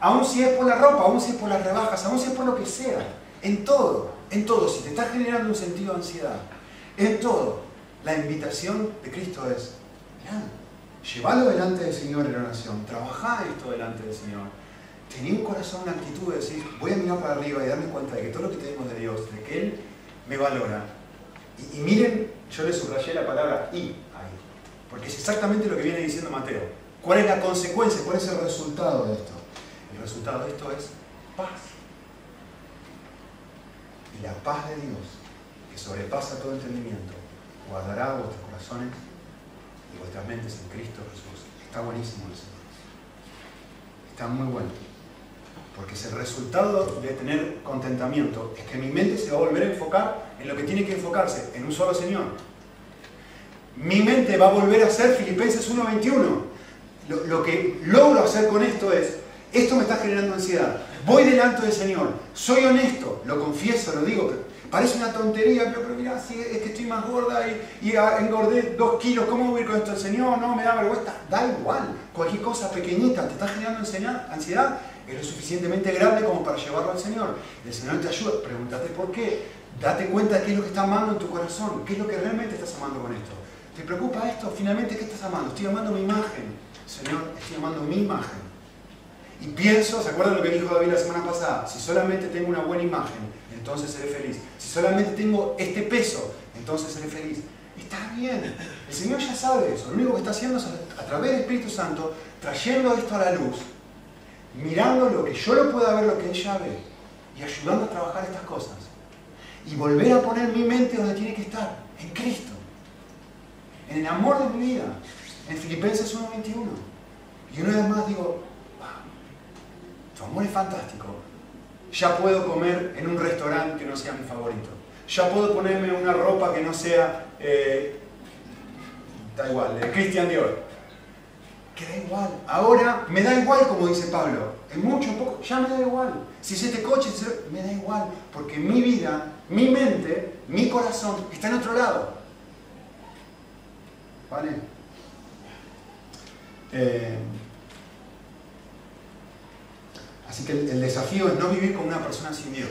Aún si es por la ropa, aún si es por las rebajas, aún si es por lo que sea. En todo, en todo. Si te está generando un sentido de ansiedad, en todo, la invitación de Cristo es, llévalo delante del Señor en oración, trabajá esto delante del Señor. Tenía un corazón, una actitud de decir, voy a mirar para arriba y darme cuenta de que todo lo que tenemos de Dios, de que Él me valora. Y, miren, yo le subrayé la palabra y ahí, porque es exactamente lo que viene diciendo Mateo. ¿Cuál es la consecuencia? ¿Cuál es el resultado de esto? El resultado de esto es paz. Y la paz de Dios, que sobrepasa todo entendimiento, guardará vuestros corazones y vuestras mentes en Cristo Jesús. Está buenísimo eso. Está muy bueno. Porque es el resultado de tener contentamiento, es que mi mente se va a volver a enfocar en lo que tiene que enfocarse, en un solo Señor. Mi mente va a volver a ser Filipenses 1.21. Lo, lo que logro hacer con esto es, esto me está generando ansiedad. Voy delante del Señor, soy honesto, lo confieso, lo digo, parece una tontería, pero, pero mira, si es que estoy más gorda y, y, engordé dos kilos, ¿cómo voy a ir con esto al Señor? No, me da vergüenza. Da igual, cualquier cosa pequeñita te está generando ansiedad, es lo suficientemente grande como para llevarlo al Señor. El Señor te ayuda, pregúntate por qué, date cuenta de qué es lo que está amando en tu corazón, qué es lo que realmente estás amando con esto. ¿Te preocupa esto? Finalmente, ¿qué estás amando? Estoy amando mi imagen. Señor, estoy amando mi imagen. Y pienso, ¿se acuerdan lo que dijo David la semana pasada? Si solamente tengo una buena imagen, entonces seré feliz. Si solamente tengo este peso, entonces seré feliz. Está bien. El Señor ya sabe eso. Lo único que está haciendo es a través del Espíritu Santo, trayendo esto a la luz, mirando lo que yo no pueda ver, lo que ella ve, y ayudando a trabajar estas cosas. Y volver a poner mi mente donde tiene que estar, en Cristo, en el amor de mi vida, en Filipenses 1.21. Y una vez más digo, tu amor es fantástico. Ya puedo comer en un restaurante que no sea mi favorito. Ya puedo ponerme una ropa que no sea, eh, da igual, de Christian Dior que da igual. Ahora me da igual, como dice Pablo. En mucho, poco, ya me da igual. Si es este coche, me da igual. Porque mi vida, mi mente, mi corazón está en otro lado. ¿Vale? Eh, así que el, desafío es no vivir como una persona sin Dios.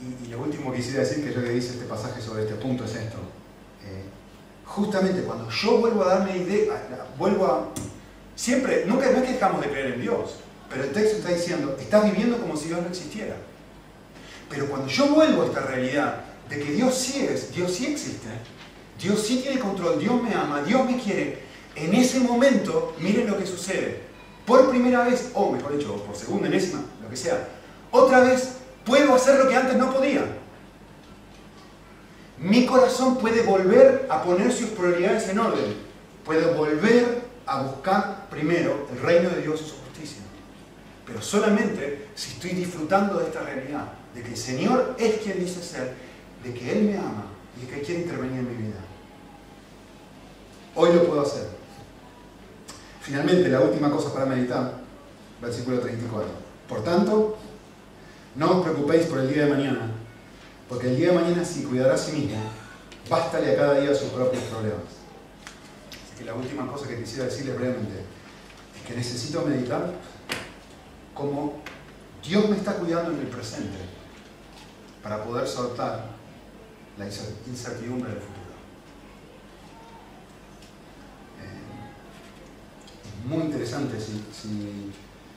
Y, lo último que quisiera decir, que yo le dice este pasaje sobre este punto, es esto. Justamente cuando yo vuelvo a darme idea, vuelvo a... Siempre, nunca es que dejamos de creer en Dios, pero el texto está diciendo, estás viviendo como si Dios no existiera. Pero cuando yo vuelvo a esta realidad de que Dios sí es, Dios sí existe, Dios sí tiene control, Dios me ama, Dios me quiere, en ese momento, miren lo que sucede. Por primera vez, o mejor dicho, por segunda, enésima, lo que sea, otra vez puedo hacer lo que antes no podía mi corazón puede volver a poner sus prioridades en orden. Puede volver a buscar primero el reino de Dios y su justicia. Pero solamente si estoy disfrutando de esta realidad, de que el Señor es quien dice ser, de que Él me ama y de que quiere intervenir en mi vida. Hoy lo puedo hacer. Finalmente, la última cosa para meditar, versículo 34. Por tanto, no os preocupéis por el día de mañana porque el día de mañana, si cuidará a sí mismo, bástale a cada día sus propios problemas. Así que la última cosa que quisiera decirles brevemente es que necesito meditar cómo Dios me está cuidando en el presente para poder soltar la incertidumbre del futuro. Eh, es muy interesante si, si,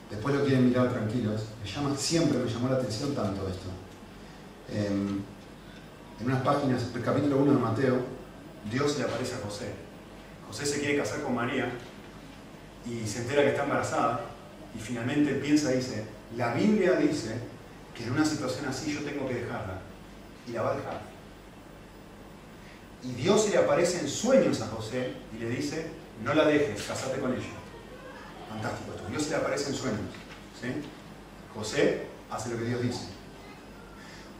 después lo quieren mirar tranquilos. Me llama, siempre me llamó la atención tanto esto. En unas páginas, el capítulo 1 de Mateo, Dios le aparece a José. José se quiere casar con María y se entera que está embarazada y finalmente piensa y dice, la Biblia dice que en una situación así yo tengo que dejarla y la va a dejar. Y Dios se le aparece en sueños a José y le dice, no la dejes, casate con ella. Fantástico. Dios se le aparece en sueños. José hace lo que Dios dice.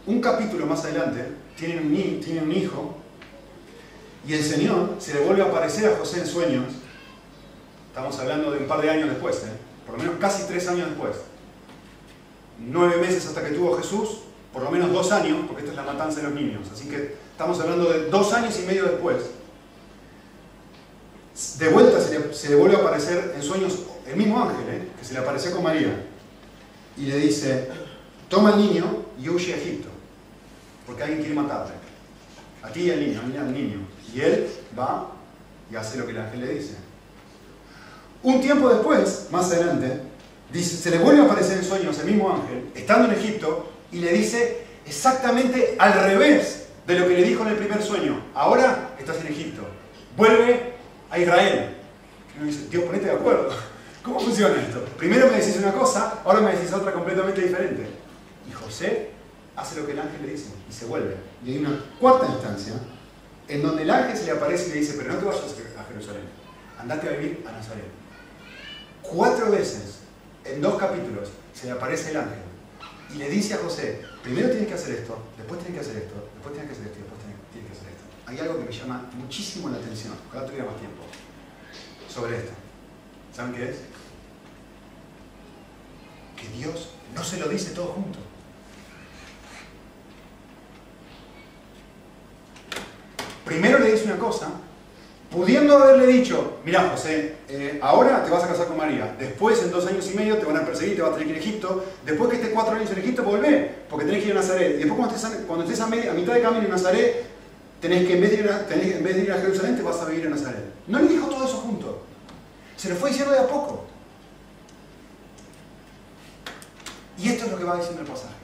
Un capítulo más adelante, tiene un, tiene un hijo y el Señor se le vuelve a aparecer a José en sueños. Estamos hablando de un par de años después, ¿eh? por lo menos casi tres años después. Nueve meses hasta que tuvo Jesús, por lo menos dos años, porque esto es la matanza de los niños. Así que estamos hablando de dos años y medio después. De vuelta se le, vuelve a aparecer en sueños el mismo ángel, ¿eh? que se le apareció con María. Y le dice, toma al niño y huye a Egipto, porque alguien quiere matarte. A ti y al niño, al niño. Y él va y hace lo que el ángel le dice. Un tiempo después, más adelante, se le vuelve a aparecer en sueños el mismo ángel, estando en Egipto, y le dice exactamente al revés de lo que le dijo en el primer sueño. Ahora estás en Egipto. Vuelve a Israel. Y dice, Dios, ponete de acuerdo. ¿Cómo funciona esto? Primero me decís una cosa, ahora me decís otra completamente diferente. Y José hace lo que el ángel le dice y se vuelve. Y hay una cuarta instancia en donde el ángel se le aparece y le dice, pero no te vayas a Jerusalén, andate a vivir a Nazaret. Cuatro veces, en dos capítulos, se le aparece el ángel y le dice a José, primero tienes que hacer esto, después tienes que hacer esto, después tienes que hacer esto después tienes que hacer esto. Hay algo que me llama muchísimo la atención, ojalá tuviera más tiempo, sobre esto. ¿Saben qué es? Que Dios no se lo dice todo junto. Primero le dice una cosa, pudiendo haberle dicho, mira José, eh, ahora te vas a casar con María, después en dos años y medio te van a perseguir, te vas a tener que ir a Egipto, después que estés cuatro años en Egipto, volvé, porque tenés que ir a Nazaret, y después cuando estés, a, mitad de camino en Nazaret, tenés que en vez, de ir a, en vez de ir a Jerusalén, te vas a vivir en Nazaret. No le dijo todo eso junto, se lo fue diciendo de a poco. Y esto es lo que va diciendo el pasaje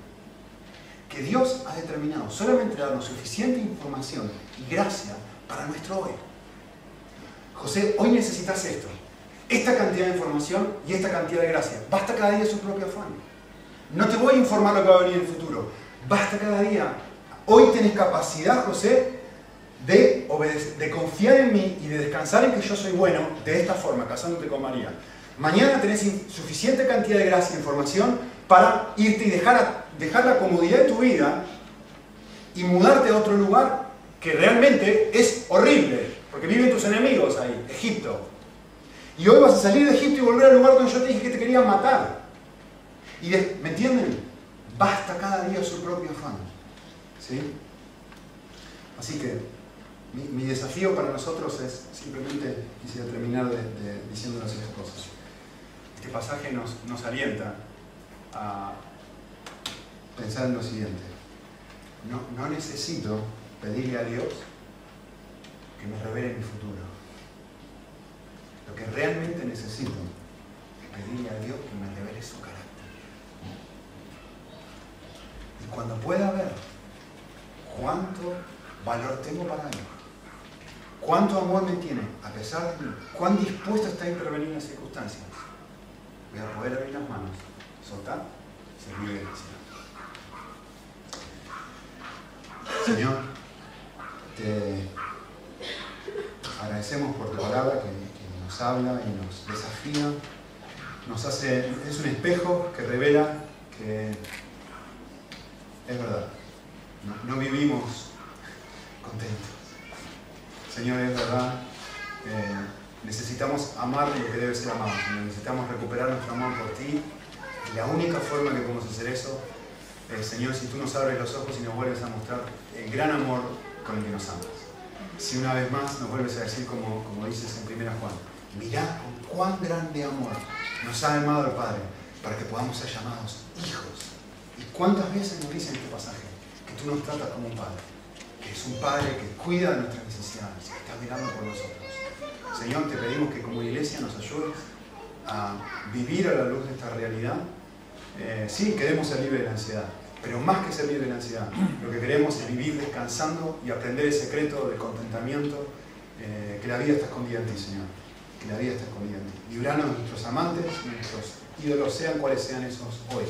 que Dios ha determinado solamente darnos suficiente información y gracia para nuestro hoy. José, hoy necesitas esto, esta cantidad de información y esta cantidad de gracia. Basta cada día su propio afán. No te voy a informar lo que va a venir en el futuro. Basta cada día. Hoy tienes capacidad, José, de, de confiar en mí y de descansar en que yo soy bueno de esta forma, casándote con María. Mañana tenés suficiente cantidad de gracia e información para irte y dejar, dejar la comodidad de tu vida y mudarte a otro lugar que realmente es horrible, porque viven tus enemigos ahí, Egipto. Y hoy vas a salir de Egipto y volver al lugar donde yo te dije que te querían matar. Y ¿Me entienden? Basta cada día su propio afán. ¿Sí? Así que mi, desafío para nosotros es simplemente, quisiera terminar de, diciendo las cosas. Este pasaje nos, nos alienta a pensar en lo siguiente. No, no necesito pedirle a Dios que me revele mi futuro. Lo que realmente necesito es pedirle a Dios que me revele su carácter. Y cuando pueda ver cuánto valor tengo para Él, cuánto amor me tiene, a pesar de mí, cuán dispuesto está a intervenir en las circunstancias, voy a poder abrir las manos soltar, servir de Señor, te agradecemos por tu palabra que, nos habla y nos desafía, nos hace, es un espejo que revela que es verdad, no, vivimos contentos. Señor, es verdad, necesitamos amar lo que debe ser amado, necesitamos recuperar nuestro amor por ti. La única forma que podemos hacer eso Señor, si tú nos abres los ojos y nos vuelves a mostrar el gran amor con el que nos amas. Si una vez más nos vuelves a decir, como, como dices en 1 Juan, mirá con cuán grande amor nos ha amado el Padre para que podamos ser llamados hijos. ¿Y cuántas veces nos dice en este pasaje que tú nos tratas como un Padre? Que es un Padre que cuida de nuestras necesidades, que está mirando por nosotros. Señor, te pedimos que como iglesia nos ayudes a vivir a la luz de esta realidad. Eh, sí, queremos ser libres de la ansiedad, pero más que ser libres de la ansiedad, lo que queremos es vivir descansando y aprender el secreto del contentamiento, eh, que la vida está escondida en ti, Señor. Que la vida está escondida en ti. Libranos de nuestros amantes, nuestros ídolos, sean cuales sean esos hoy.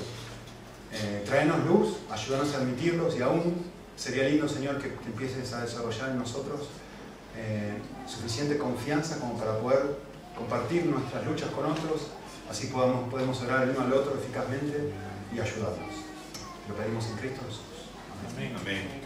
Eh, traenos luz, ayúdanos a admitirlos y aún sería lindo, Señor, que, empieces a desarrollar en nosotros eh, suficiente confianza como para poder compartir nuestras luchas con otros, así podamos, podemos orar el uno al otro eficazmente y ayudarnos. Lo pedimos en Cristo Jesús. Amén. Amén.